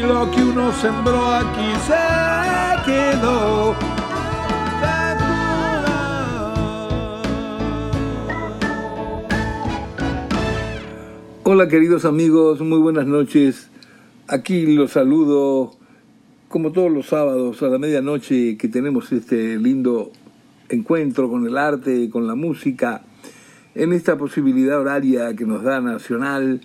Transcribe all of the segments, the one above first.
lo que uno sembró aquí se quedó. Hola queridos amigos, muy buenas noches. Aquí los saludo como todos los sábados a la medianoche que tenemos este lindo encuentro con el arte con la música en esta posibilidad horaria que nos da Nacional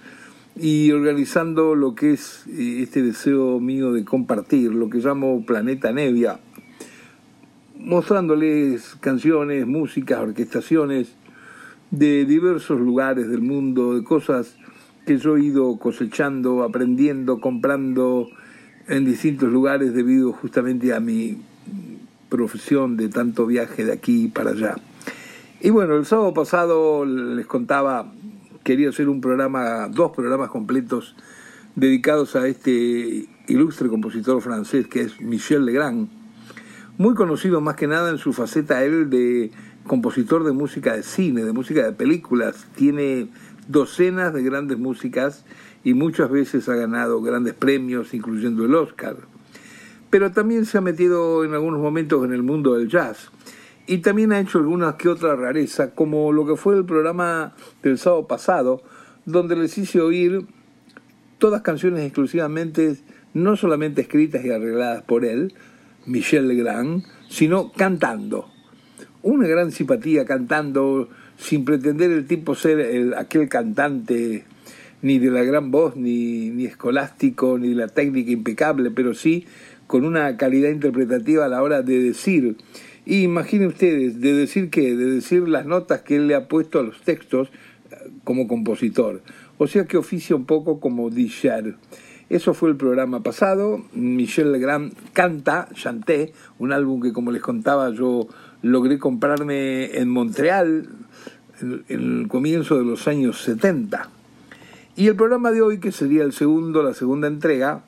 y organizando lo que es eh, este deseo mío de compartir, lo que llamo Planeta Nevia, mostrándoles canciones, músicas, orquestaciones de diversos lugares del mundo, de cosas que yo he ido cosechando, aprendiendo, comprando en distintos lugares debido justamente a mi profesión de tanto viaje de aquí para allá. Y bueno, el sábado pasado les contaba quería hacer un programa, dos programas completos dedicados a este ilustre compositor francés que es Michel Legrand, muy conocido más que nada en su faceta él de compositor de música de cine, de música de películas. Tiene docenas de grandes músicas y muchas veces ha ganado grandes premios, incluyendo el Oscar. Pero también se ha metido en algunos momentos en el mundo del jazz. Y también ha hecho alguna que otra rareza, como lo que fue el programa del sábado pasado, donde les hice oír todas canciones exclusivamente, no solamente escritas y arregladas por él, Michel Legrand, sino cantando. Una gran simpatía cantando, sin pretender el tipo ser aquel cantante ni de la gran voz, ni, ni escolástico, ni de la técnica impecable, pero sí con una calidad interpretativa a la hora de decir y imaginen ustedes, de decir que, de decir las notas que él le ha puesto a los textos eh, como compositor. O sea que oficia un poco como Dicher. Eso fue el programa pasado. Michel Legrand canta, chanté, un álbum que como les contaba yo logré comprarme en Montreal en, en el comienzo de los años 70. Y el programa de hoy, que sería el segundo, la segunda entrega,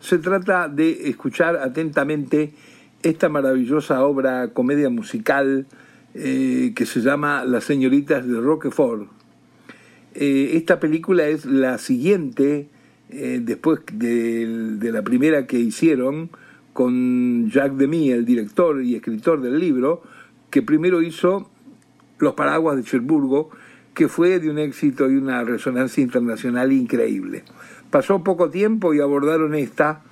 se trata de escuchar atentamente esta maravillosa obra, comedia musical, eh, que se llama Las señoritas de Roquefort. Eh, esta película es la siguiente, eh, después de, de, la primera que hicieron, con Jacques Demy, el director y escritor del libro, que primero hizo Los Paraguas de Cherburgo, que fue de un éxito y una resonancia internacional increíble. Pasó poco tiempo y abordaron esta,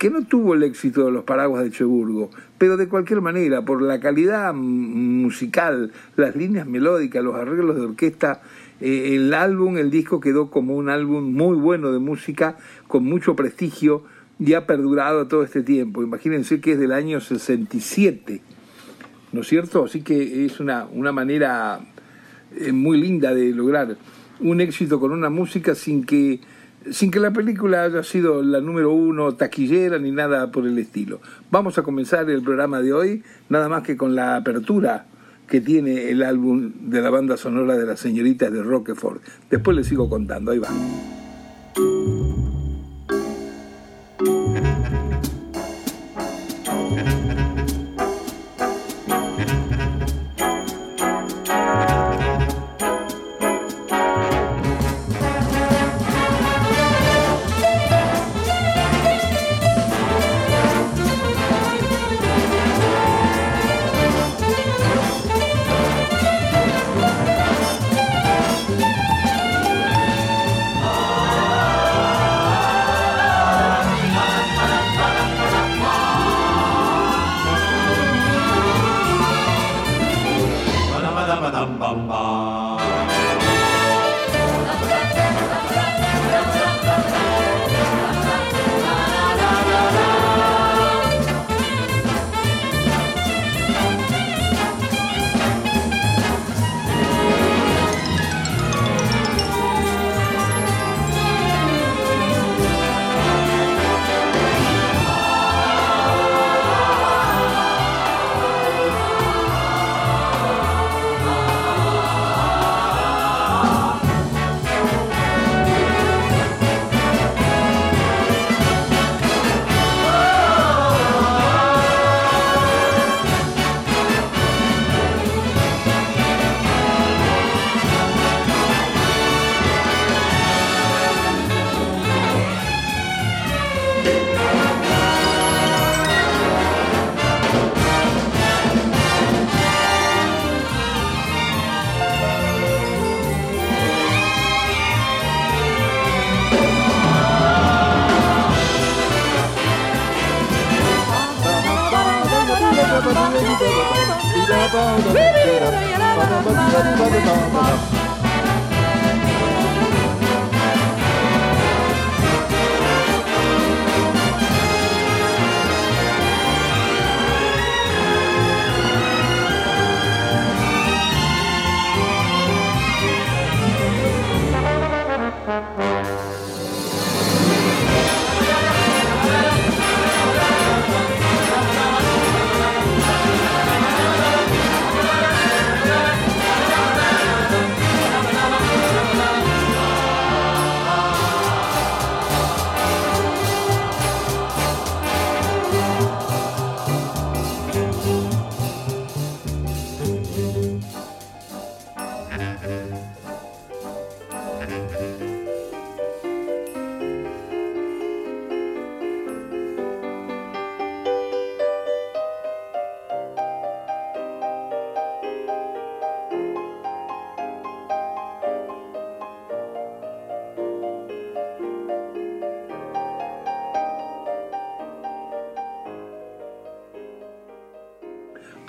que no tuvo el éxito de los paraguas de Cheburgo, pero de cualquier manera, por la calidad musical, las líneas melódicas, los arreglos de orquesta, eh, el álbum, el disco quedó como un álbum muy bueno de música, con mucho prestigio, y ha perdurado todo este tiempo. Imagínense que es del año 67, ¿no es cierto? Así que es una, una manera eh, muy linda de lograr un éxito con una música sin que sin que la película haya sido la número uno taquillera ni nada por el estilo. Vamos a comenzar el programa de hoy nada más que con la apertura que tiene el álbum de la banda sonora de las señoritas de Roquefort. Después les sigo contando, ahí va.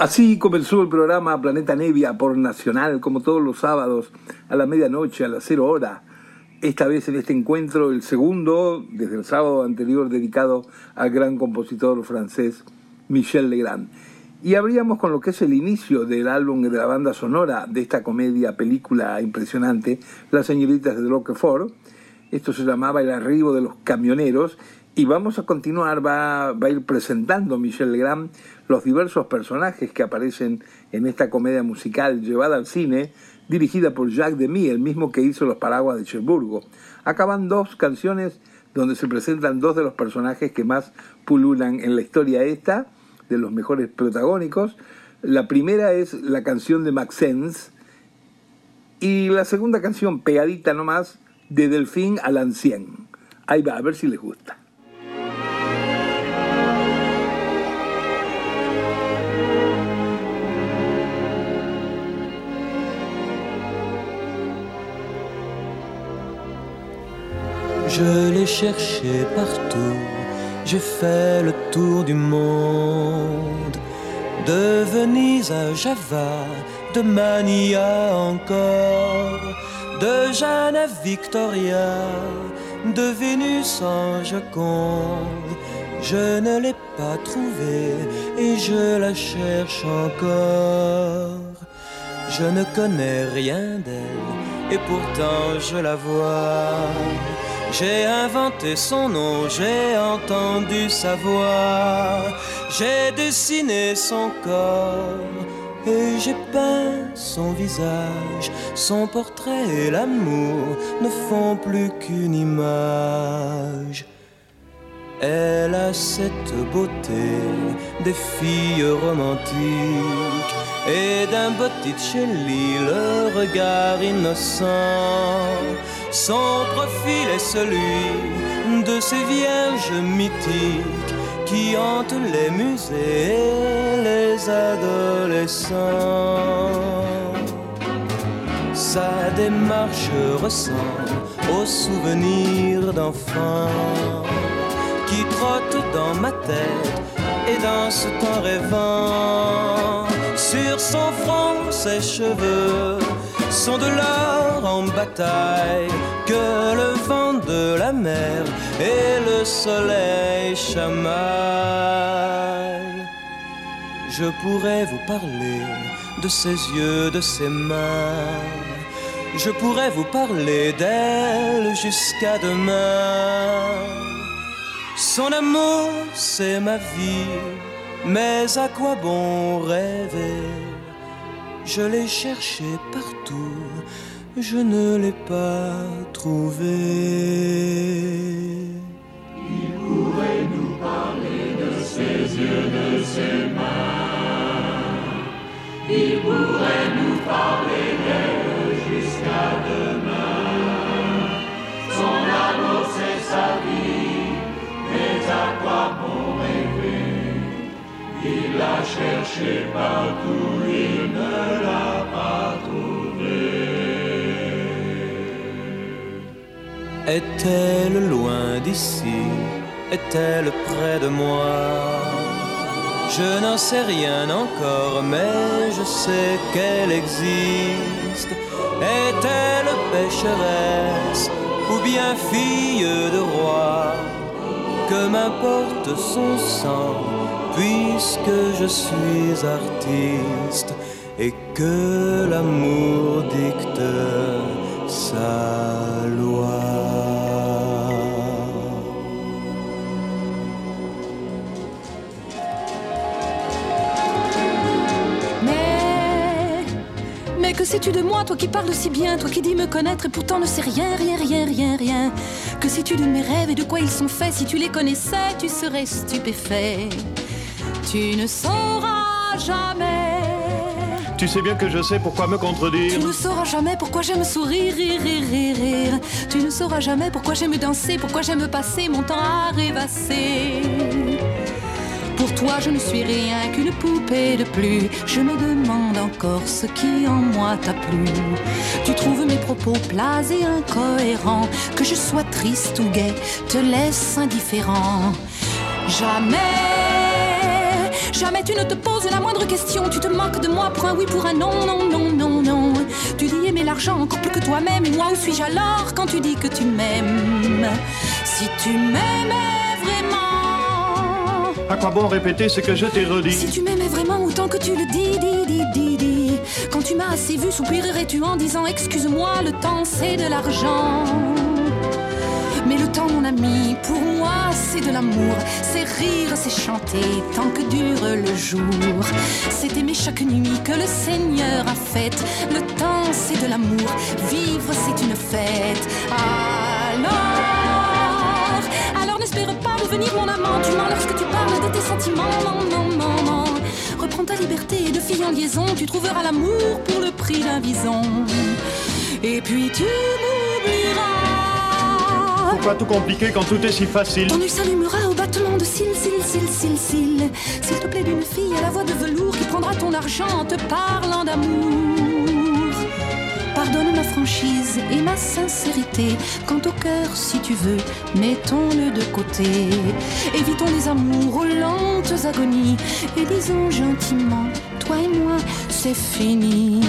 Así comenzó el programa Planeta Nevia por Nacional, como todos los sábados, a la medianoche, a las cero hora. Esta vez en este encuentro, el segundo, desde el sábado anterior, dedicado al gran compositor francés Michel Legrand. Y abríamos con lo que es el inicio del álbum de la banda sonora de esta comedia, película impresionante, Las señoritas de Roquefort. Esto se llamaba El arribo de los camioneros y vamos a continuar, va, va, a ir presentando Michel Legrand los diversos personajes que aparecen en esta comedia musical llevada al cine, dirigida por Jacques Demy, el mismo que hizo Los Paraguas de Cherburgo. Acaban dos canciones donde se presentan dos de los personajes que más pululan en la historia esta, de los mejores protagónicos. La primera es la canción de Maxence y la segunda canción, pegadita nomás, de Delfín al Ancien. Ahí va, a ver si les gusta. Je l'ai cherché partout, j'ai fait le tour du monde. De Venise à Java, de Mania encore, de Jeanne à Victoria, de Vénus en Joconde. Je ne l'ai pas trouvée et je la cherche encore. Je ne connais rien d'elle et pourtant je la vois. J'ai inventé son nom, j'ai entendu sa voix, j'ai dessiné son corps et j'ai peint son visage. Son portrait et l'amour ne font plus qu'une image. Elle a cette beauté des filles romantiques et d'un Botticelli le regard innocent son profil est celui de ces vierges mythiques qui hantent les musées et les adolescents. Sa démarche ressemble aux souvenirs d'enfants qui trottent dans ma tête et dans ce temps rêvant. Sur son front, ses cheveux sont de l'or en bataille que le vent de la mer et le soleil chamaillent. Je pourrais vous parler de ses yeux, de ses mains. Je pourrais vous parler d'elle jusqu'à demain. Son amour, c'est ma vie, mais à quoi bon rêver? Je l'ai cherché partout, je ne l'ai pas trouvé. Il pourrait nous parler de ses yeux, de ses mains. Il pourrait nous parler d'elle jusqu'à demain. Son amour, c'est sa vie, l'a cherché partout, il ne Est-elle loin d'ici? Est-elle près de moi? Je n'en sais rien encore, mais je sais qu'elle existe. Est-elle pécheresse ou bien fille de roi? Que m'importe son sang, puisque je suis artiste et que l'amour dicte sa loi. que sais-tu de moi, toi qui parles si bien, toi qui dis me connaître et pourtant ne sais rien, rien, rien, rien, rien Que sais-tu de mes rêves et de quoi ils sont faits? Si tu les connaissais, tu serais stupéfait. Tu ne sauras jamais. Tu sais bien que je sais pourquoi me contredire. Tu ne sauras jamais pourquoi j'aime sourire, rire, rire, rire, rire. Tu ne sauras jamais pourquoi j'aime danser, pourquoi j'aime passer mon temps à rêvasser. Pour toi, je ne suis rien qu'une poupée de plus. Je me demande encore ce qui en moi t'a plu. Tu trouves mes propos plats et incohérents. Que je sois triste ou gai, te laisse indifférent. Jamais. Jamais tu ne te poses la moindre question, tu te moques de moi pour un oui, pour un non, non, non, non, non. Tu dis aimer l'argent encore plus que toi-même, et moi où suis-je alors quand tu dis que tu m'aimes? Si tu m'aimais à quoi bon répéter ce que je t'ai redit? Si tu m'aimais vraiment autant que tu le dis, dis, dis, dis, dis. Quand tu m'as assez vu, soupirerais-tu en disant Excuse-moi, le temps c'est de l'argent. Mais le temps, mon ami, pour moi, c'est de l'amour. C'est rire, c'est chanter tant que dure le jour. C'est aimer chaque nuit que le Seigneur a faite. Le temps, c'est de l'amour. Vivre, c'est une fête. Alors n'espère pas devenir mon amant. Tu mens lorsque tu parles de tes sentiments. Non, non, non, non. Reprends ta liberté de fille en liaison. Tu trouveras l'amour pour le prix d'un bison. Et puis tu m'oublieras. Pourquoi tout compliquer quand tout est si facile Ton œil s'allumera au battement de cils, cils, cils, cils, cils. S'il te plaît d'une fille à la voix de velours qui prendra ton argent en te parlant d'amour. Pardonne ma franchise et ma sincérité. Quant au cœur, si tu veux, mettons-le de côté. Évitons les amours aux lentes agonies et disons gentiment, toi et moi, c'est fini.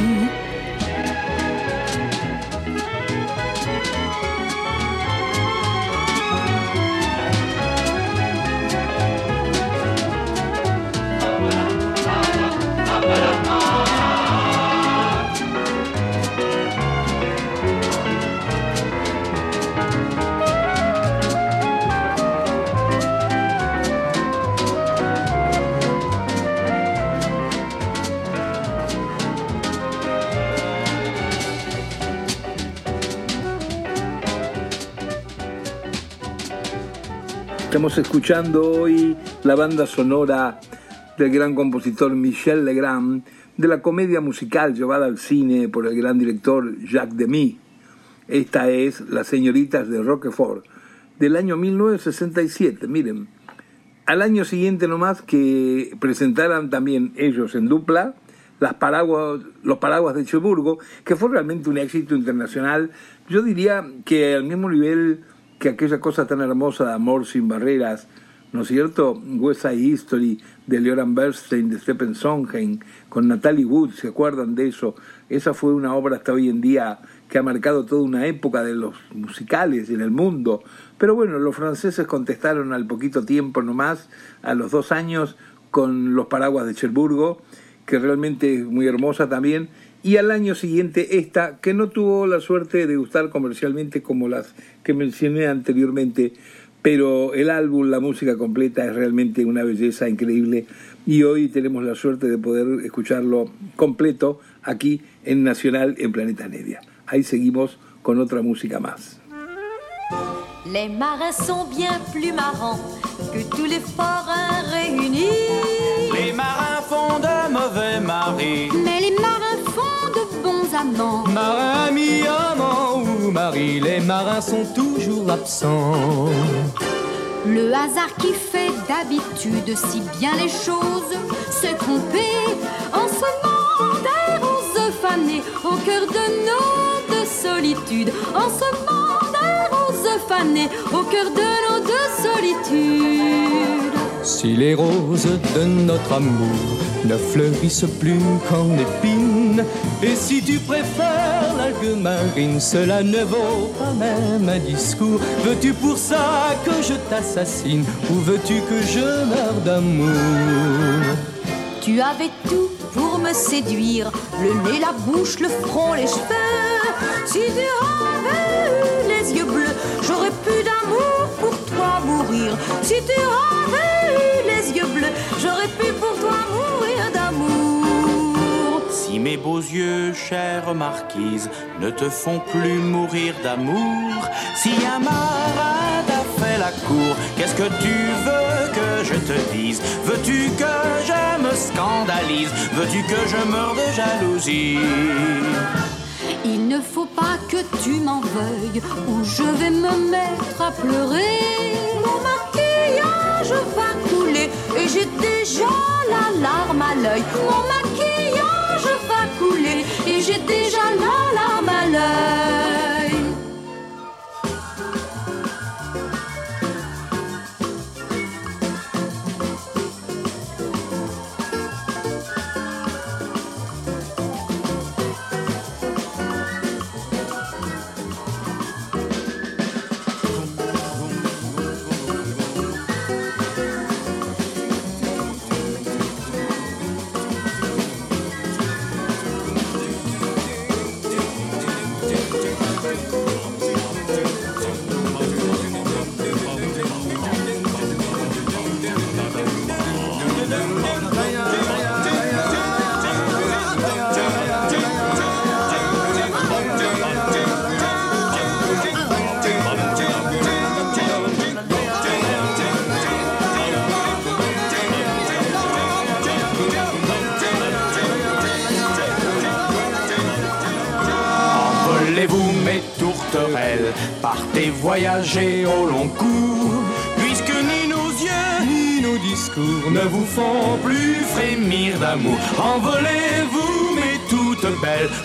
Estamos escuchando hoy la banda sonora del gran compositor Michel Legrand de la comedia musical llevada al cine por el gran director Jacques Demy. Esta es Las señoritas de Roquefort del año 1967. Miren, al año siguiente nomás que presentaran también ellos en dupla las paraguas, los paraguas de Cherburgo, que fue realmente un éxito internacional. Yo diría que al mismo nivel que aquella cosa tan hermosa de amor sin barreras, ¿no es cierto? West Side History de Leoran Bernstein, de Stephen Sondheim, con Natalie Wood, ¿se acuerdan de eso? Esa fue una obra hasta hoy en día que ha marcado toda una época de los musicales en el mundo. Pero bueno, los franceses contestaron al poquito tiempo nomás, a los dos años, con Los Paraguas de Cherburgo, que realmente es muy hermosa también, y al año siguiente esta, que no tuvo la suerte de gustar comercialmente como las que mencioné anteriormente, pero el álbum, la música completa es realmente una belleza increíble y hoy tenemos la suerte de poder escucharlo completo aquí en Nacional en Planeta Media. Ahí seguimos con otra música más. Les marins sont bien plus marrants que tous les forains réunis. Les marins font de mauvais maris. Marin, ami, amant ou mari, les marins sont toujours absents. Le hasard qui fait d'habitude si bien les choses s'est trompé en ce monde des roses fanées au cœur de nos deux solitudes. En ce monde des roses fanées au cœur de nos deux solitudes. Si les roses de notre amour ne fleurissent plus qu'en et si tu préfères l'algue marine, cela ne vaut pas même un discours. Veux-tu pour ça que je t'assassine, ou veux-tu que je meure d'amour? Tu avais tout pour me séduire, le nez, la bouche, le front, les cheveux. Si tu avais eu les yeux bleus, j'aurais pu d'amour pour toi mourir. Si tu avais mes beaux yeux, chère marquise, ne te font plus mourir d'amour, si un marin t'a fait la cour, qu'est-ce que tu veux que je te dise? Veux-tu que je me scandalise? Veux-tu que je meure de jalousie? Il ne faut pas que tu m'en veuilles, ou je vais me mettre à pleurer. Mon maquillage va couler, et j'ai déjà la larme à l'œil. Mon maquillage et j'ai déjà la larme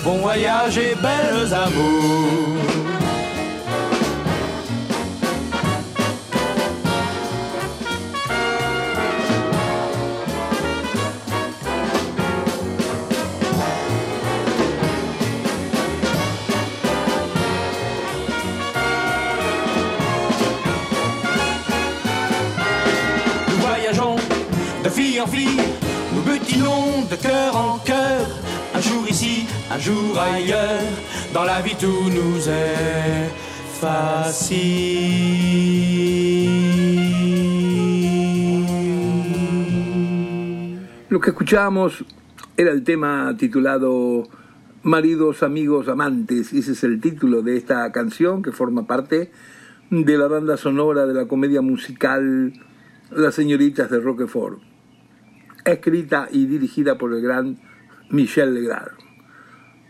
bon voyage et belles amours. Lo que escuchábamos era el tema titulado Maridos, amigos, amantes. Ese es el título de esta canción que forma parte de la banda sonora de la comedia musical Las señoritas de Roquefort, escrita y dirigida por el gran Michel Legrand.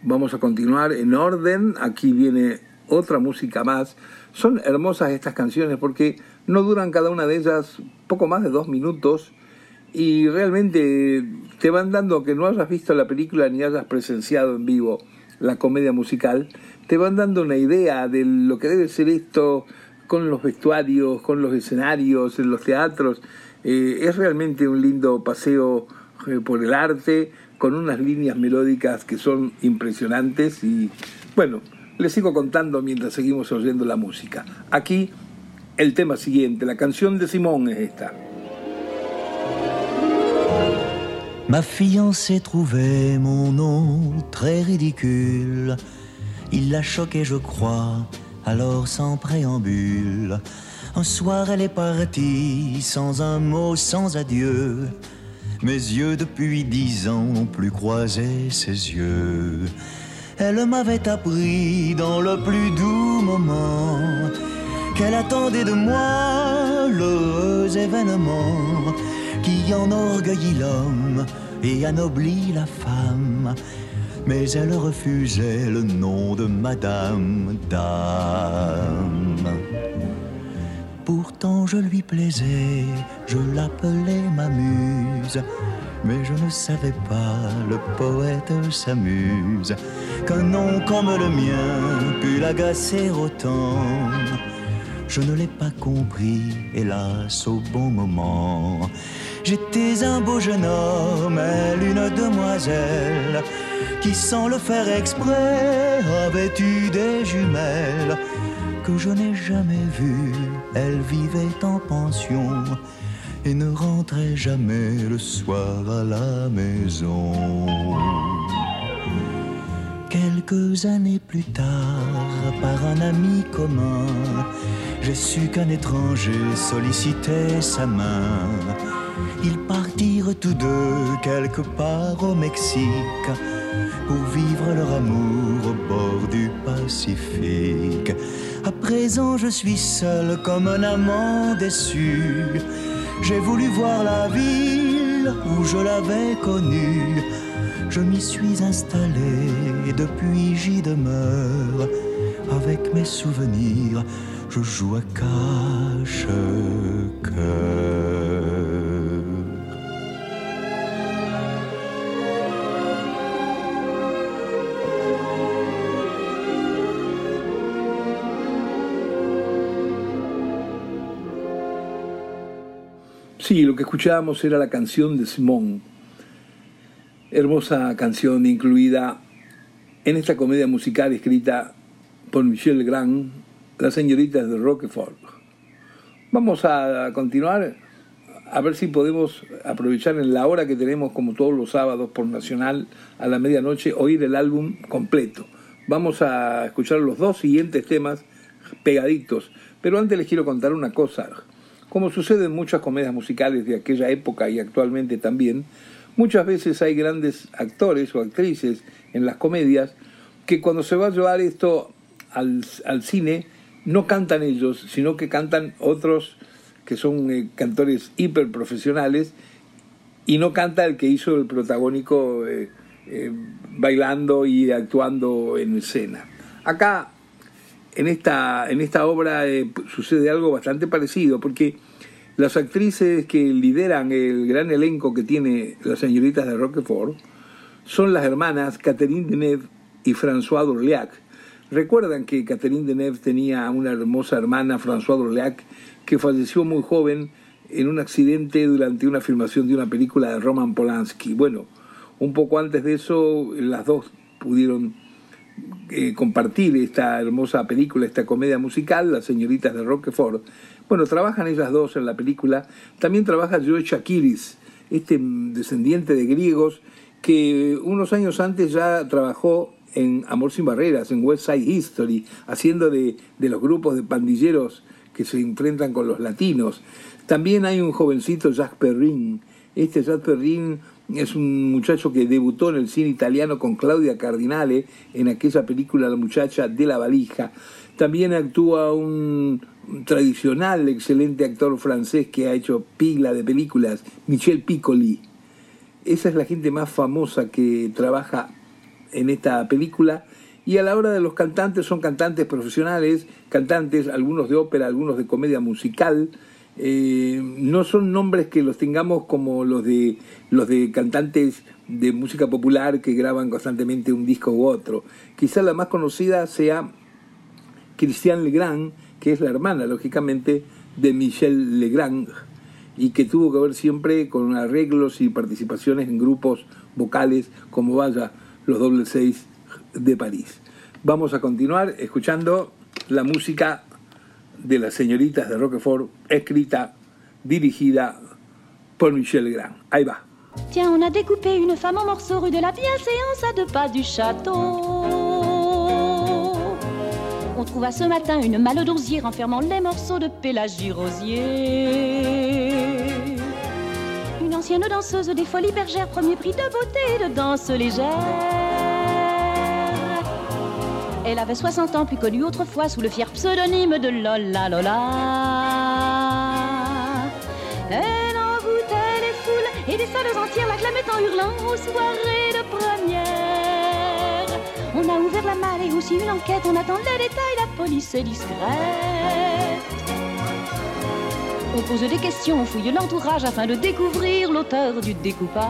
Vamos a continuar en orden. Aquí viene otra música más. Son hermosas estas canciones porque no duran cada una de ellas poco más de dos minutos y realmente te van dando, que no hayas visto la película ni hayas presenciado en vivo la comedia musical, te van dando una idea de lo que debe ser esto con los vestuarios, con los escenarios, en los teatros. Eh, es realmente un lindo paseo eh, por el arte, con unas líneas melódicas que son impresionantes y bueno, les sigo contando mientras seguimos oyendo la música. Aquí el tema siguiente, la canción de Simón es esta. Ma fiancée trouvait mon nom très ridicule. Il l'a choqué, je crois, alors sans préambule. Un soir, elle est partie, sans un mot, sans adieu. Mes yeux, depuis dix ans, n'ont plus croisé ses yeux. Elle m'avait appris dans le plus doux moment qu'elle attendait de moi l'heureux événement qui enorgueillit l'homme et anoblit la femme. Mais elle refusait le nom de Madame Dame. Pourtant je lui plaisais, je l'appelais ma muse. Mais je ne savais pas, le poète s'amuse, qu'un nom comme le mien pût l'agacer autant. Je ne l'ai pas compris, hélas, au bon moment. J'étais un beau jeune homme, elle une demoiselle, qui sans le faire exprès avait eu des jumelles que je n'ai jamais vues. Elle vivait en pension et ne rentrait jamais le soir à la maison. Quelques années plus tard, par un ami commun, j'ai su qu'un étranger sollicitait sa main. Ils partirent tous deux quelque part au Mexique pour vivre leur amour au bord du Pacifique. À présent, je suis seul comme un amant déçu. J'ai voulu voir la ville où je l'avais connue. Je m'y suis installé et depuis j'y demeure. Avec mes souvenirs, je joue à cache-cœur. Sí, lo que escuchábamos era la canción de Simón, hermosa canción incluida en esta comedia musical escrita por Michel Legrand, Las señoritas de Roquefort. Vamos a continuar a ver si podemos aprovechar en la hora que tenemos, como todos los sábados por Nacional, a la medianoche, oír el álbum completo. Vamos a escuchar los dos siguientes temas pegaditos, pero antes les quiero contar una cosa. Como sucede en muchas comedias musicales de aquella época y actualmente también, muchas veces hay grandes actores o actrices en las comedias que cuando se va a llevar esto al, cine no cantan ellos, sino que cantan otros que son eh, cantores hiper profesionales y no canta el que hizo el protagónico eh, eh, bailando y actuando en escena. Acá en esta, en esta obra sucede algo bastante parecido, porque las actrices que lideran el gran elenco que tiene las señoritas de Roquefort son las hermanas Catherine Deneuve y François d'Orléac. Recuerdan que Catherine Deneuve tenía una hermosa hermana, François d'Orléac, que falleció muy joven en un accidente durante una filmación de una película de Roman Polanski. Bueno, un poco antes de eso, las dos pudieron eh, compartir esta hermosa película, esta comedia musical, Las señoritas de Roquefort. Bueno, trabajan ellas dos en la película. También trabaja Joe Chakiris, este descendiente de griegos que unos años antes ya trabajó en Amor sin Barreras, en West Side History, haciendo de, de los grupos de pandilleros que se enfrentan con los latinos. También hay un jovencito, Jacques Perrin. Este Jacques Perrin es un muchacho que debutó en el cine italiano con Claudia Cardinale en aquella película La muchacha de la valija. También actúa un tradicional, excelente actor francés que ha hecho pila de películas, Michel Piccoli. Esa es la gente más famosa que trabaja en esta película. Y a la hora de los cantantes son cantantes profesionales, cantantes, algunos de ópera, algunos de comedia musical, eh, no son nombres que los tengamos como los de los de cantantes de música popular que graban constantemente un disco u otro. Quizá la más conocida sea Christiane Legrand, que es la hermana, lógicamente, de Michel Legrand, y que tuvo que ver siempre con arreglos y participaciones en grupos vocales como vaya los doble seis de París. Vamos a continuar escuchando la música de las señoritas de Roquefort, écrita, dirigida por Michel Legrand. Ahí va. Tiens, on a découpé une femme en morceaux rue de la bienséance à deux pas du château. On trouva ce matin une malle d'osier renfermant les morceaux de Pélagie Rosier. Une ancienne danseuse des folies bergères, premier prix de beauté de danse légère. Elle avait 60 ans, plus connue autrefois sous le fier pseudonyme de Lola Lola. Elle envoûtait les foules et des salles entières l'acclamaient en hurlant aux soirées de première. On a ouvert la malle et aussi une enquête, on attend les détails, la police est discrète. On pose des questions, on fouille l'entourage afin de découvrir l'auteur du découpage.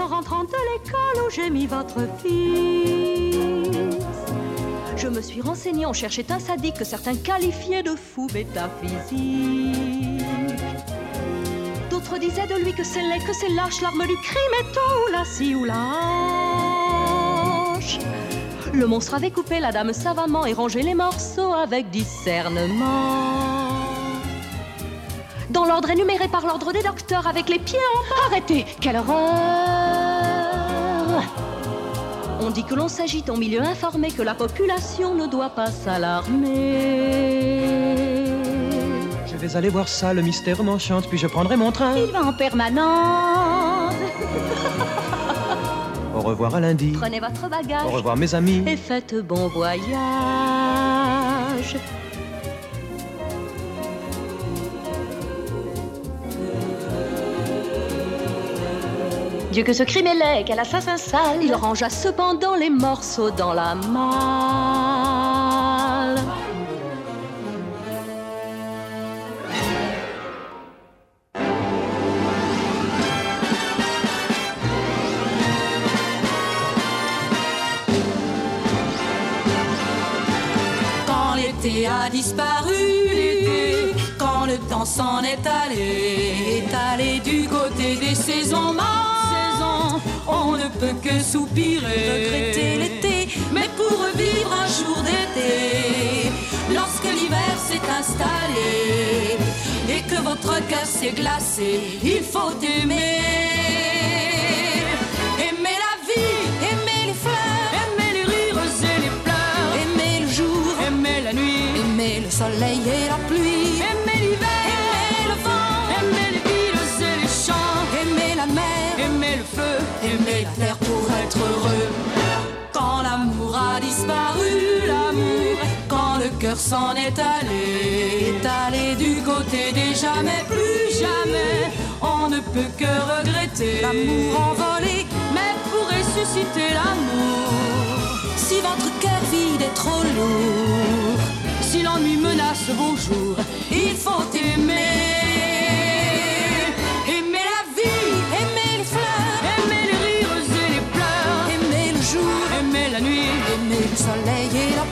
En rentrant de l'école où j'ai mis votre fils. Je me suis renseignée, on cherchait un sadique que certains qualifiaient de fou métaphysique. D'autres disaient de lui que c'est laid, que c'est lâche, l'arme du crime est ou la scie ou la. Le monstre avait coupé la dame savamment et rangé les morceaux avec discernement. Dans l'ordre énuméré par l'ordre des docteurs, avec les pieds en bas. Arrêtez Quelle horreur On dit que l'on s'agite en milieu informé, que la population ne doit pas s'alarmer. Je vais aller voir ça, le mystère m'enchante, puis je prendrai mon train. Il va en permanence. Au revoir à lundi. Prenez votre bagage. Au revoir mes amis. Et faites bon voyage. Dieu que ce crime est laid, quel assassin sale. Il rangea cependant les morceaux dans la malle. Quand l'été a disparu, quand le temps s'en est allé, est allé du côté des saisons mortes, que soupirer, regretter l'été, mais pour revivre un jour d'été, lorsque l'hiver s'est installé et que votre cœur s'est glacé, il faut aimer. Aimer la vie, aimer les fleurs, aimer les rires et les pleurs, aimer le jour, aimer la nuit, aimer le soleil heureux. Quand l'amour a disparu, l'amour, quand le cœur s'en est allé, est allé du côté des jamais, plus jamais, on ne peut que regretter l'amour envolé, mais pour ressusciter l'amour, si votre cœur vide est trop lourd, si l'ennui menace vos jours, il faut aimer.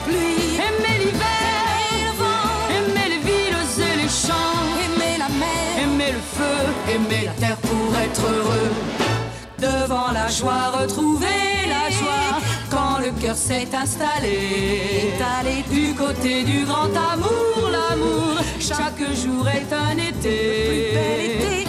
Pluie, aimer l'hiver, aimer le vent, aimer les villes et les champs, aimer la mer, aimer le feu, aimer la terre pour être heureux. Devant la joie, retrouver la joie quand le cœur s'est installé. Du côté du grand amour, l'amour. Chaque jour est un été. Et devant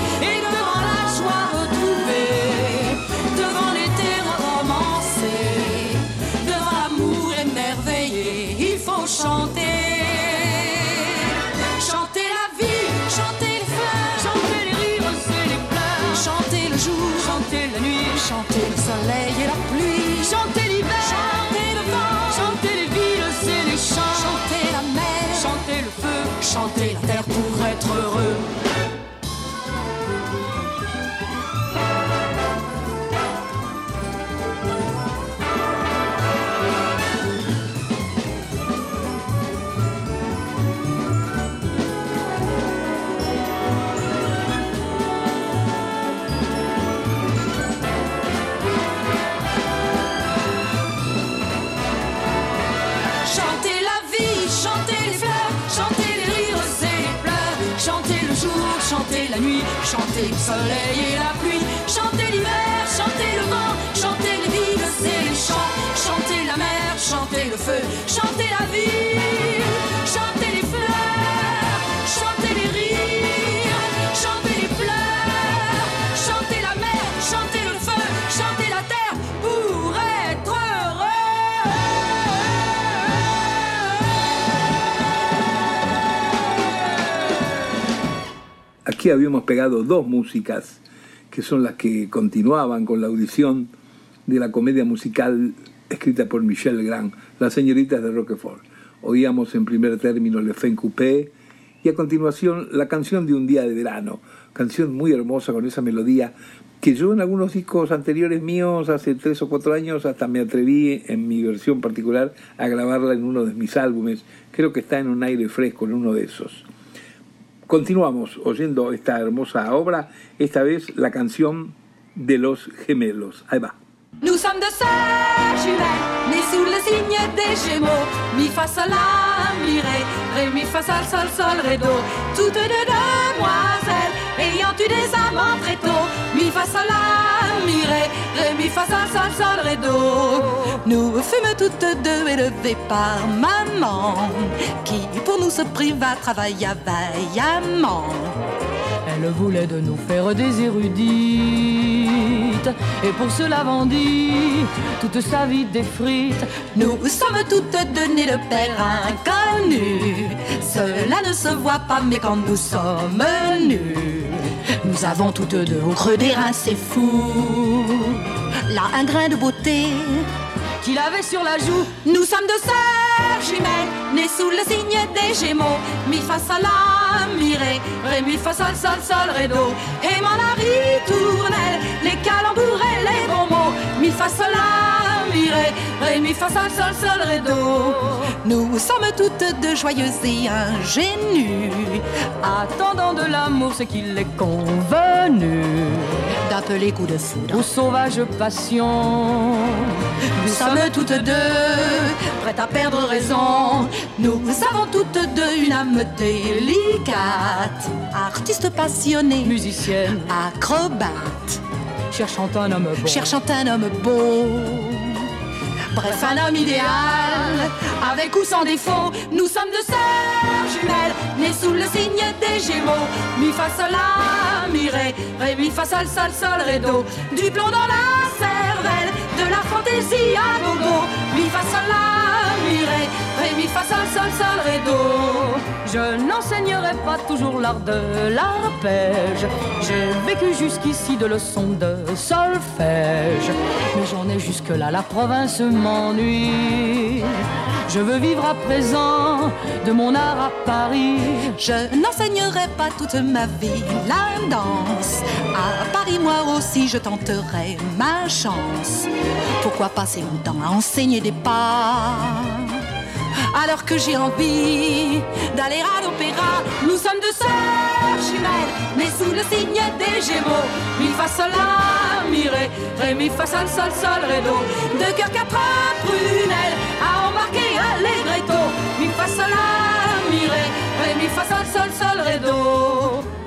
Habíamos pegado dos músicas que son las que continuaban con la audición de la comedia musical escrita por Michel Legrand, Las señoritas de Roquefort. Oíamos en primer término Le Fin Coupé y a continuación la canción de un día de verano, canción muy hermosa con esa melodía que yo en algunos discos anteriores míos, hace tres o cuatro años, hasta me atreví en mi versión particular a grabarla en uno de mis álbumes. Creo que está en un aire fresco, en uno de esos. Continuamos oyendo esta hermosa obra, esta vez la canción de los gemelos. Ahí va. Nous sommes deux sœurs jumelles, nées sous le signe des Gémeaux. Mi fa sol la mi ré, ré mi fa sol sol sol ré do. Toutes deux demoiselles, ayant eu des amants très tôt. Mi fa sol la mi ré, ré mi fa sol sol sol ré. Nous fûmes toutes deux élevées par maman, qui pour nous se priva travailla vaillamment. Elle voulait de nous faire des érudites Et pour cela vendit toute sa vie des frites Nous sommes toutes deux nées de père inconnu Cela ne se voit pas mais quand nous sommes nus Nous avons toutes deux au creux des reins c'est fou Là un grain de beauté qu'il avait sur la joue. Nous sommes deux sœurs jumelles, nées sous le signe des Gémeaux. Mi fa sol la mi ré, ré mi fa sol sol sol ré do. Et mon ritournelle, les calembours les bons mots. Mi fa sol la mi ré, ré mi fa sol sol sol ré do. Nous sommes toutes deux joyeuses et ingénues, attendant de l'amour ce qu'il est convenu d'appeler coup de foudre ou sauvage passion. Nous sommes toutes deux prêtes à perdre raison. Nous avons toutes deux une âme délicate, artiste passionnée, musicienne, acrobate, cherchant un homme beau. Cherchant un homme beau. Bref, un homme idéal, avec ou sans défaut. Nous sommes deux sœurs jumelles, nées sous le signe des Gémeaux. Mi fa sol la mi ré, ré mi fa sol sol sol ré do. Du plomb dans la fantaisie à gogo. Mi fa sol la mi ré, ré mi fa sol sol sol ré do. Je n'enseignerai pas toujours l'art de l'arpège. J'ai vécu jusqu'ici de leçons de solfège, mais j'en ai jusque là la province m'ennuie. Je veux vivre à présent de mon art à Paris. Je n'enseignerai pas toute ma vie la danse. À Paris, moi aussi, je tenterai ma chance. Pourquoi passer longtemps à enseigner des pas? Alors que j'ai envie d'aller à l'opéra. Nous sommes deux sœurs jumelles, nées sous le signe des Gémeaux. Mi fa la mi ré, ré mi fa sol sol sol ré do. Deux cœurs quatre prunelles la mi ré, ré mi fa sol sol sol ré do.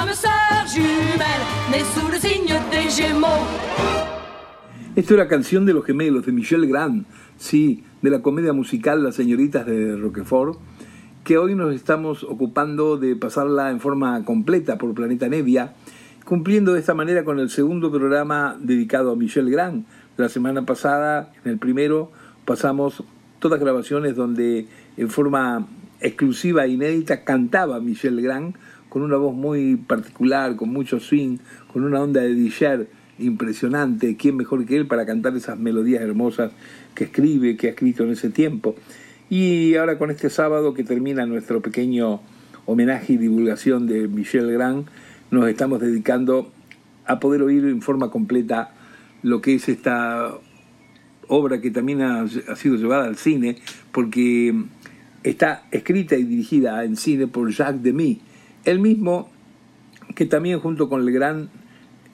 Sommes sœurs jumelles, nées sous le signe des Gémeaux. Esto canción de los gemelos de Michel Grand, sí, de la comedia musical Las señoritas de Roquefort, que hoy nos estamos ocupando de pasarla en forma completa por Planeta Nevia, cumpliendo de esta manera con el segundo programa dedicado a Michel Grand. La semana pasada, en el primero, pasamos todas grabaciones donde en forma exclusiva e inédita cantaba Michel Grand con una voz muy particular, con mucho swing, con una onda de Disher impresionante. ¿Quién mejor que él para cantar esas melodías hermosas que escribe, que ha escrito en ese tiempo? Y ahora con este sábado que termina nuestro pequeño homenaje y divulgación de Michel Grand, nos estamos dedicando a poder oír en forma completa lo que es esta obra que también ha, ha, sido llevada al cine, porque está escrita y dirigida en cine por Jacques Demy, el mismo que también junto con Legrand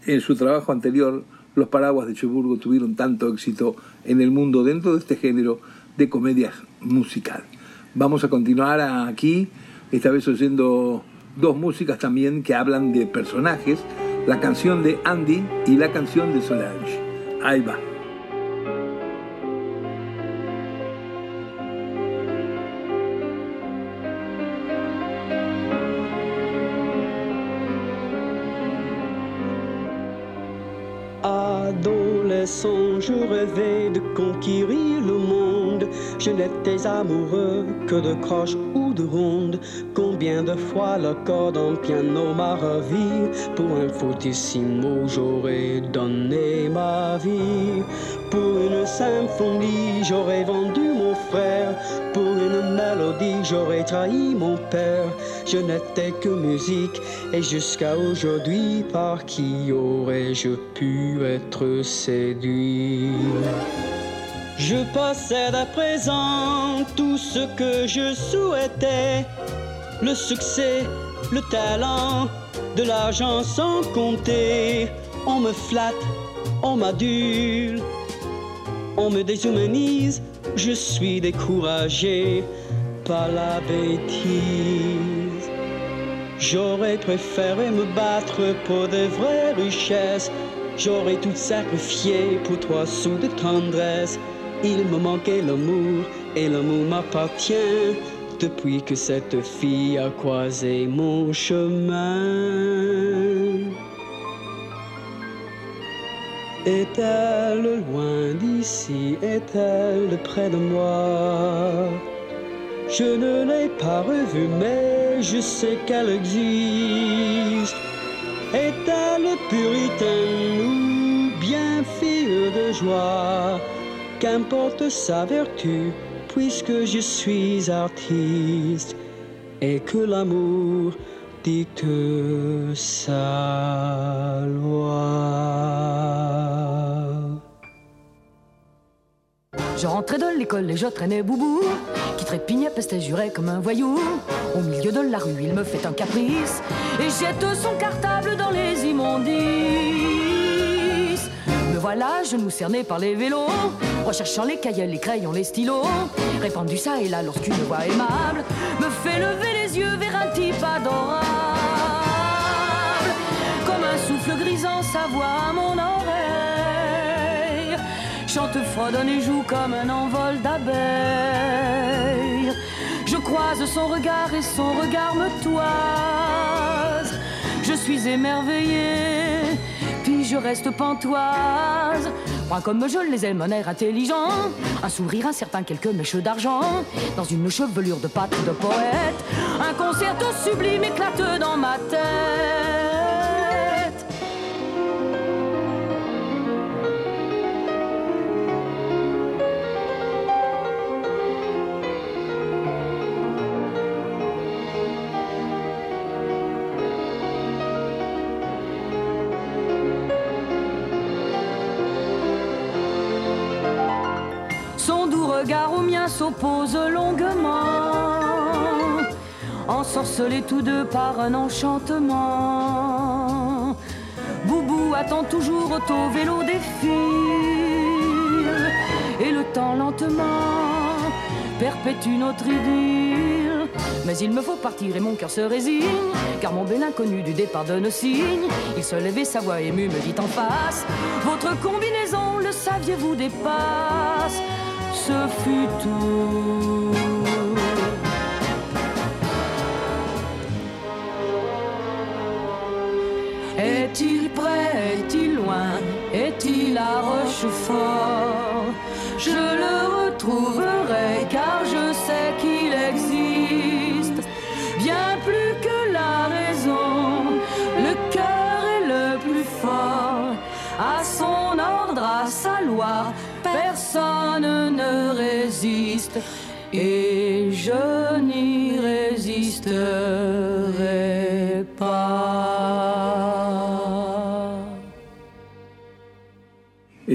en su trabajo anterior, Los Paraguas de Cherburgo tuvieron tanto éxito en el mundo dentro de este género de comedia musical. Vamos a continuar aquí, esta vez oyendo dos músicas también que hablan de personajes, la canción de Andy y la canción de Solange. Ahí va. Je rêvais de conquérir le monde. Je n'étais amoureux que de croches ou de ronde. Combien de fois le corde en piano m'a ravi. Pour un fortissimo, j'aurais donné ma vie. Pour une symphonie, j'aurais vendu Pour une mélodie, j'aurais trahi mon père. Je n'étais que musique, et jusqu'à aujourd'hui, par qui aurais-je pu être séduit? Je possède à présent tout ce que je souhaitais. Le succès, le talent, de l'argent sans compter. On me flatte, on m'adule, on me déshumanise, je suis découragé par la bêtise. J'aurais préféré me battre pour de vraies richesses. J'aurais tout sacrifié pour trois sous de tendresse. Il me manquait l'amour et l'amour m'appartient depuis que cette fille a croisé mon chemin. Est-elle loin d'ici? Est-elle près de moi? Je ne l'ai pas revue, mais je sais qu'elle existe. Est-elle puritaine ou bien fille de joie? Qu'importe sa vertu, puisque je suis artiste et que l'amour Je rentrais de l'école et je traînais Boubou, qui trépignait, pestait, jurait comme un voyou. Au milieu de la rue, il me fait un caprice et jette son cartable dans les immondices. Me voilà, genoux cernés par les vélos, recherchant les cahiers, les crayons, les stylos, répandu ça et là lorsqu'une voix aimable me fait lever les yeux vers un type adorable. Comme un souffle grisant sa voix à mon oreille, chante fredonne et joue comme un envol d'abeilles. Je croise son regard et son regard me toise. Je suis émerveillée, puis je reste pantoise. Point comme je les aime, un air intelligent, un sourire incertain, quelques mèches d'argent, dans une chevelure de pâte de poète, un concerto sublime éclate dans ma tête. Au mien s'oppose longuement, ensorcelés tous deux par un enchantement. Boubou attend toujours au vélo des fils, et le temps lentement perpétue notre idylle. Mais il me faut partir et mon cœur se résigne, car mon bel inconnu du départ donne signe. Il se lève et sa voix émue me dit en face Votre combinaison, le saviez-vous, dépasse ce fut tout.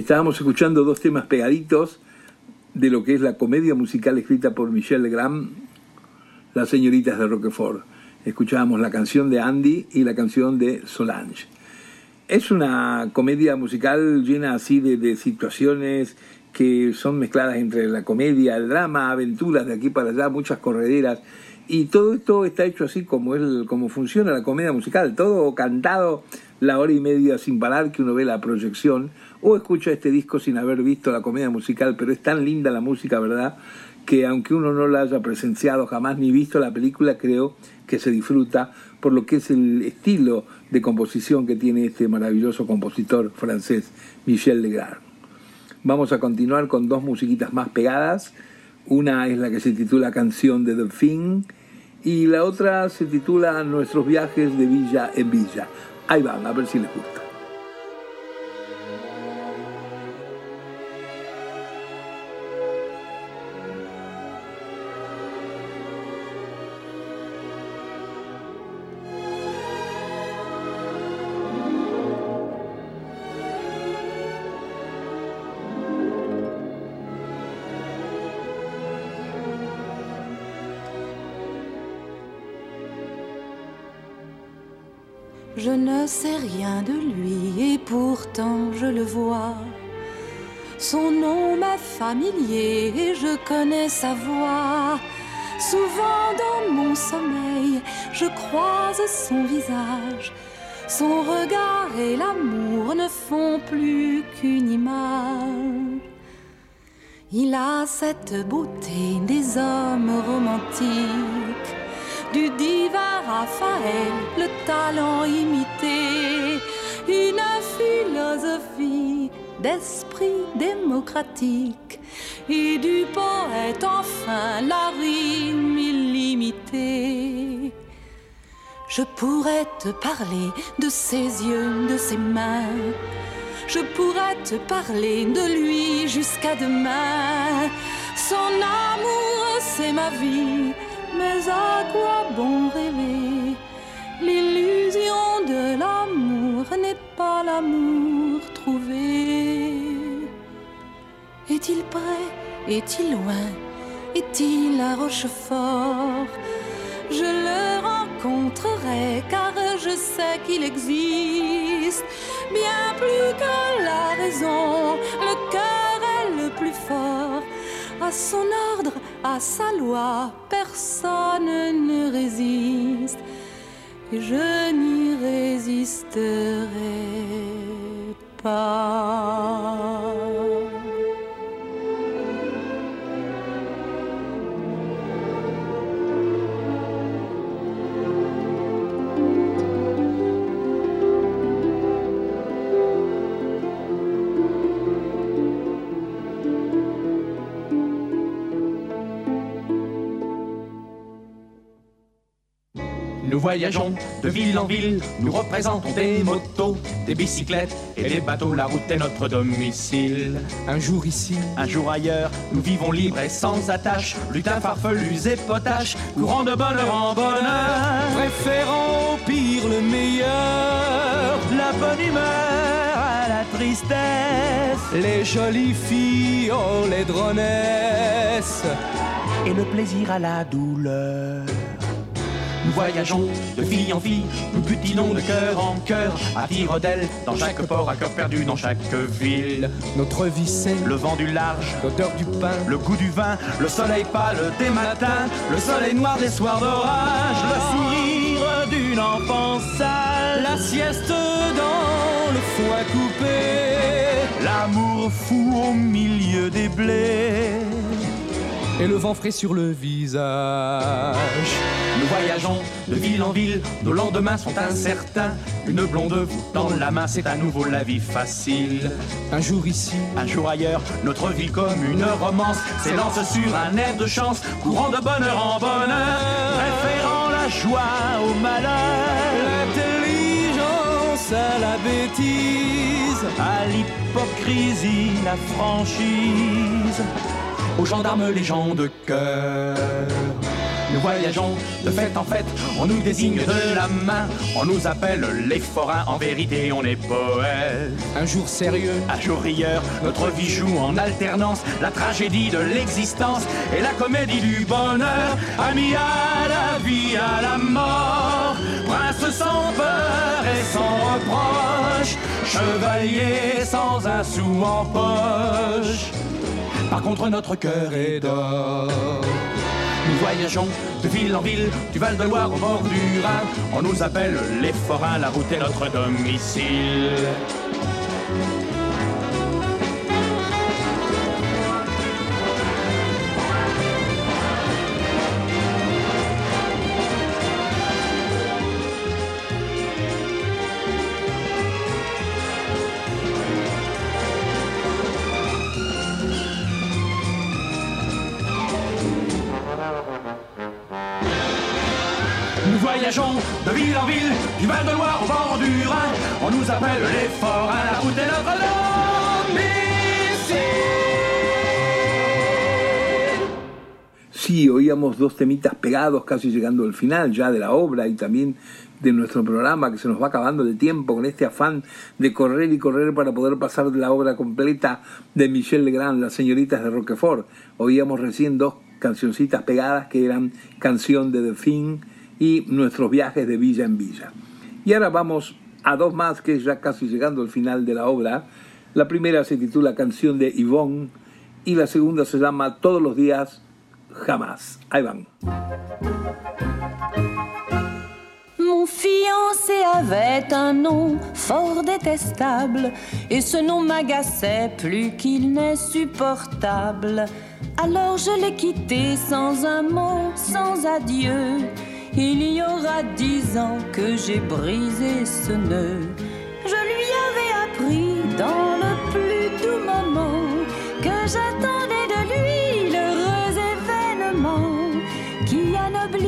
Estábamos escuchando dos temas pegaditos de lo que es la comedia musical escrita por Michel Legrand, Las señoritas de Roquefort. Escuchábamos la canción de Andy y la canción de Solange. Es una comedia musical llena así de, de situaciones que son mezcladas entre la comedia, el drama, aventuras de aquí para allá, muchas correderas Y todo esto está hecho así como, es, como funciona la comedia musical, todo cantado la hora y media sin parar que uno ve la proyección o escucha este disco sin haber visto la comedia musical, pero es tan linda la música, ¿verdad? Que aunque uno no la haya presenciado jamás ni visto la película, creo que se disfruta por lo que es el estilo de composición que tiene este maravilloso compositor francés, Michel Legrand. Vamos a continuar con dos musiquitas más pegadas. Una es la que se titula Canción de Delfín y la otra se titula Nuestros viajes de villa en villa. Ahí van, a ver si les gusta. Je ne sais rien de lui et pourtant je le vois. Son nom m'est familier et je connais sa voix. Souvent dans mon sommeil, je croise son visage. Son regard et l'amour ne font plus qu'une image. Il a cette beauté des hommes romantiques du Raphaël, le talent imité, une philosophie d'esprit démocratique et du poète enfin la rime illimitée. Je pourrais te parler de ses yeux, de ses mains. Je pourrais te parler de lui jusqu'à demain. Son amour, c'est ma vie à quoi bon rêver? L'illusion de l'amour n'est pas l'amour trouvé. Est-il près Est-il loin? Est-il à Rochefort? Je le rencontrerai car je sais qu'il existe. Bien plus que la raison, le cœur à sa loi, personne ne résiste. Et je n'y résisterai pas. Voyageons de ville en ville, nous représentons des motos, des bicyclettes et des bateaux. La route est notre domicile. Un jour ici, un jour ailleurs, nous vivons libres et sans attache, lutins farfelus et potaches, courant de bonheur en bonheur, préférant au pire le meilleur, la bonne humeur à la tristesse, les jolies filles, oh les dronesses, et le plaisir à la douleur. Nous voyageons de fille en fille, nous butinons de cœur en cœur, à tire d'ailes, dans chaque port, à cœur perdu, dans chaque ville. Notre vie c'est le vent du large, l'odeur du pain, le goût du vin, le soleil pâle des matins, le soleil noir des soirs d'orage, le sourire d'une enfance sale, la sieste dans le foin coupé, l'amour fou au milieu des blés et le vent frais sur le visage. Nous voyageons de ville en ville, nos lendemains sont incertains. Une blonde vous tend la main, c'est à nouveau la vie facile. Un jour ici, un jour ailleurs, notre vie comme une romance s'élance sur un air de chance, courant de bonheur en bonheur, préférant la joie au malheur, l'intelligence à la bêtise, à l'hypocrisie, la franchise aux gendarmes les gens de cœur. Nous voyageons de fête en fête, on nous désigne de la main, on nous appelle les forains, en vérité on est poète. Un jour sérieux, un jour rieur, notre vie joue en alternance, la tragédie de l'existence et la comédie du bonheur, amis à la vie, à la mort, prince sans peur et sans reproche, chevalier sans un sou en poche. Par contre, notre cœur est d'or. Nous voyageons de ville en ville, du Val de Loire au bord du Rhin. On nous appelle les forains, la route est notre domicile. Dos temitas pegados casi llegando al final ya de la obra y también de nuestro programa que se nos va acabando de tiempo con este afán de correr y correr para poder pasar de la obra completa de Michel Legrand, Las señoritas de Roquefort. Oíamos recién dos cancioncitas pegadas que eran Canción de Delfín y nuestros viajes de villa en villa. Y ahora vamos a dos más que es ya casi llegando al final de la obra. La primera se titula Canción de Yvonne y la segunda se llama Todos los días, jamás. Ahí. Mon fiancé avait un nom fort détestable et ce nom m'agaçait plus qu'il n'est supportable. Alors je l'ai quitté sans un mot, sans adieu. Il y aura dix ans que j'ai brisé ce nœud. Je lui avais appris dans le plus doux moment que j'attendais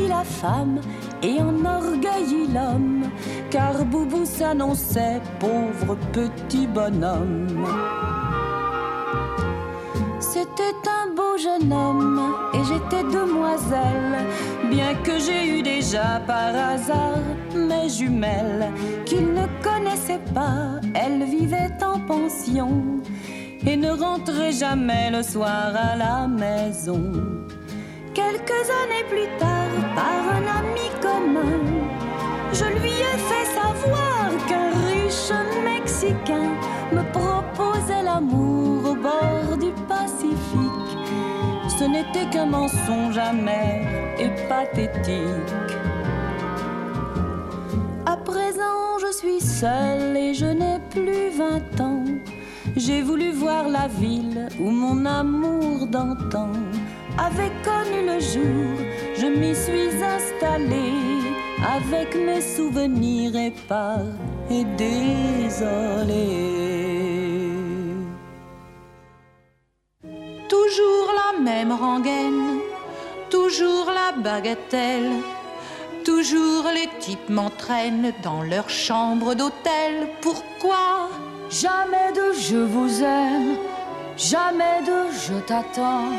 la femme et enorgueillit l'homme, car Boubou s'annonçait pauvre petit bonhomme. C'était un beau jeune homme et j'étais demoiselle, bien que j'ai eu déjà par hasard mes jumelles qu'il ne connaissait pas. Elles vivaient en pension et ne rentraient jamais le soir à la maison. Quelques années plus tard, par un ami commun, je lui ai fait savoir qu'un riche Mexicain me proposait l'amour au bord du Pacifique. Ce n'était qu'un mensonge amer et pathétique. À présent, je suis seule et je n'ai plus vingt ans. J'ai voulu voir la ville où mon amour d'antan avait connu le jour. Je m'y suis installée avec mes souvenirs épars et désolée. Toujours la même rengaine, toujours la bagatelle. Toujours les types m'entraînent dans leur chambre d'hôtel. Pourquoi? Jamais de je vous aime, jamais de je t'attends,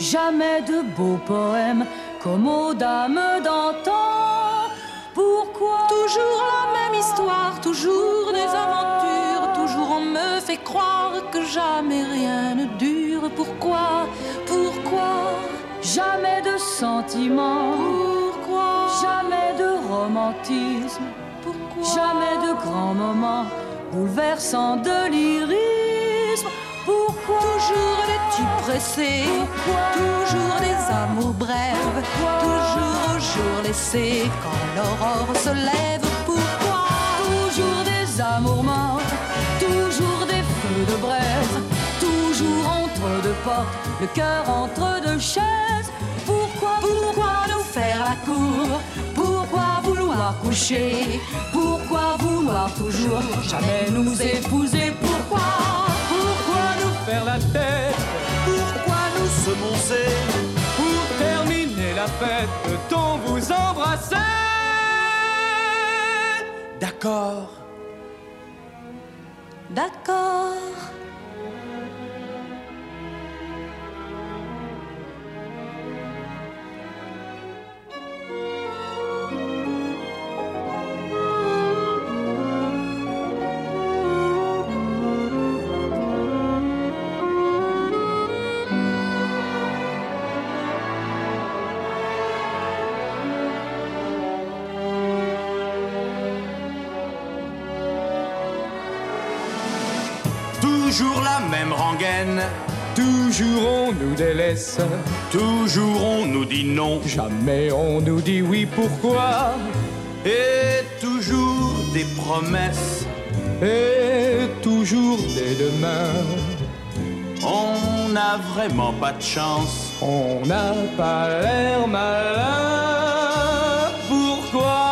jamais de beaux poèmes comme aux dames d'antan. Pourquoi Toujours la même histoire, toujours des aventures, toujours on me fait croire que jamais rien ne dure. Pourquoi Pourquoi Jamais de sentiments. Pourquoi Jamais de romantisme. Pourquoi Jamais de grands moments bouleversants de lyrisme. Pourquoi Toujours des types pressés. Toujours des amours brèves. Toujours au jour laissé quand l'aurore se lève. Pourquoi? Toujours des amours morts. Toujours des feux de braise. Toujours entre deux portes. Le cœur entre deux chaises. Pourquoi Pourquoi nous faire la cour? Pourquoi vouloir coucher? Pourquoi vouloir toujours jamais nous épouser? Pourquoi Pourquoi faire la tête Pourquoi nous semoncer Pour terminer la fête, peut-on vous embrasser D'accord. D'accord. Toujours on nous délaisse, toujours on nous dit non, jamais on nous dit oui pourquoi? Et toujours des promesses, et toujours des demain. On n'a vraiment pas de chance, on n'a pas l'air malin. Pourquoi?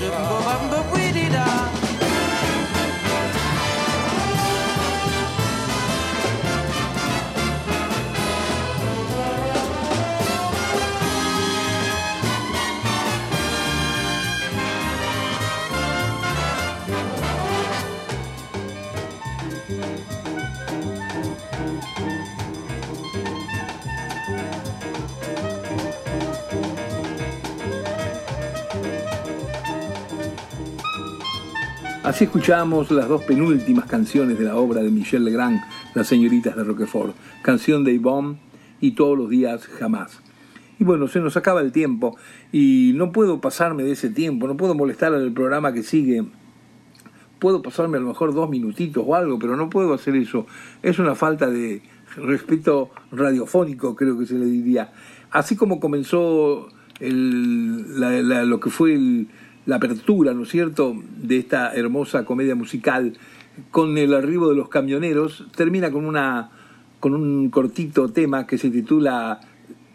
ba ba ba ba Así escuchamos las dos penúltimas canciones de la obra de Michel Legrand, Las señoritas de Roquefort, canción de Yvonne y Todos los días jamás. Y bueno, se nos acaba el tiempo y no puedo pasarme de ese tiempo, no puedo molestar al programa que sigue. Puedo pasarme a lo mejor dos minutitos o algo, pero no puedo hacer eso. Es una falta de respeto radiofónico, creo que se le diría. Así como comenzó lo que fue el, la apertura, ¿no es cierto?, de esta hermosa comedia musical con el arribo de los camioneros, termina con, una, con un cortito tema que se titula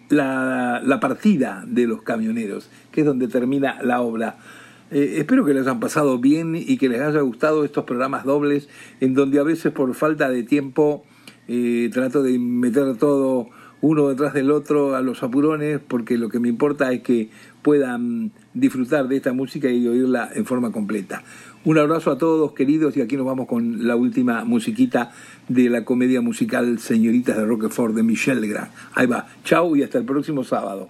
la, partida de los camioneros, que es donde termina la obra. Eh, espero que les hayan pasado bien y que les haya gustado estos programas dobles en donde a veces por falta de tiempo eh, trato de meter todo uno detrás del otro a los apurones porque lo que me importa es que puedan disfrutar de esta música y oírla en forma completa. Un abrazo a todos queridos y aquí nos vamos con la última musiquita de la comedia musical Señoritas de Roquefort de Michel Legrand. Ahí va, chao y hasta el próximo sábado.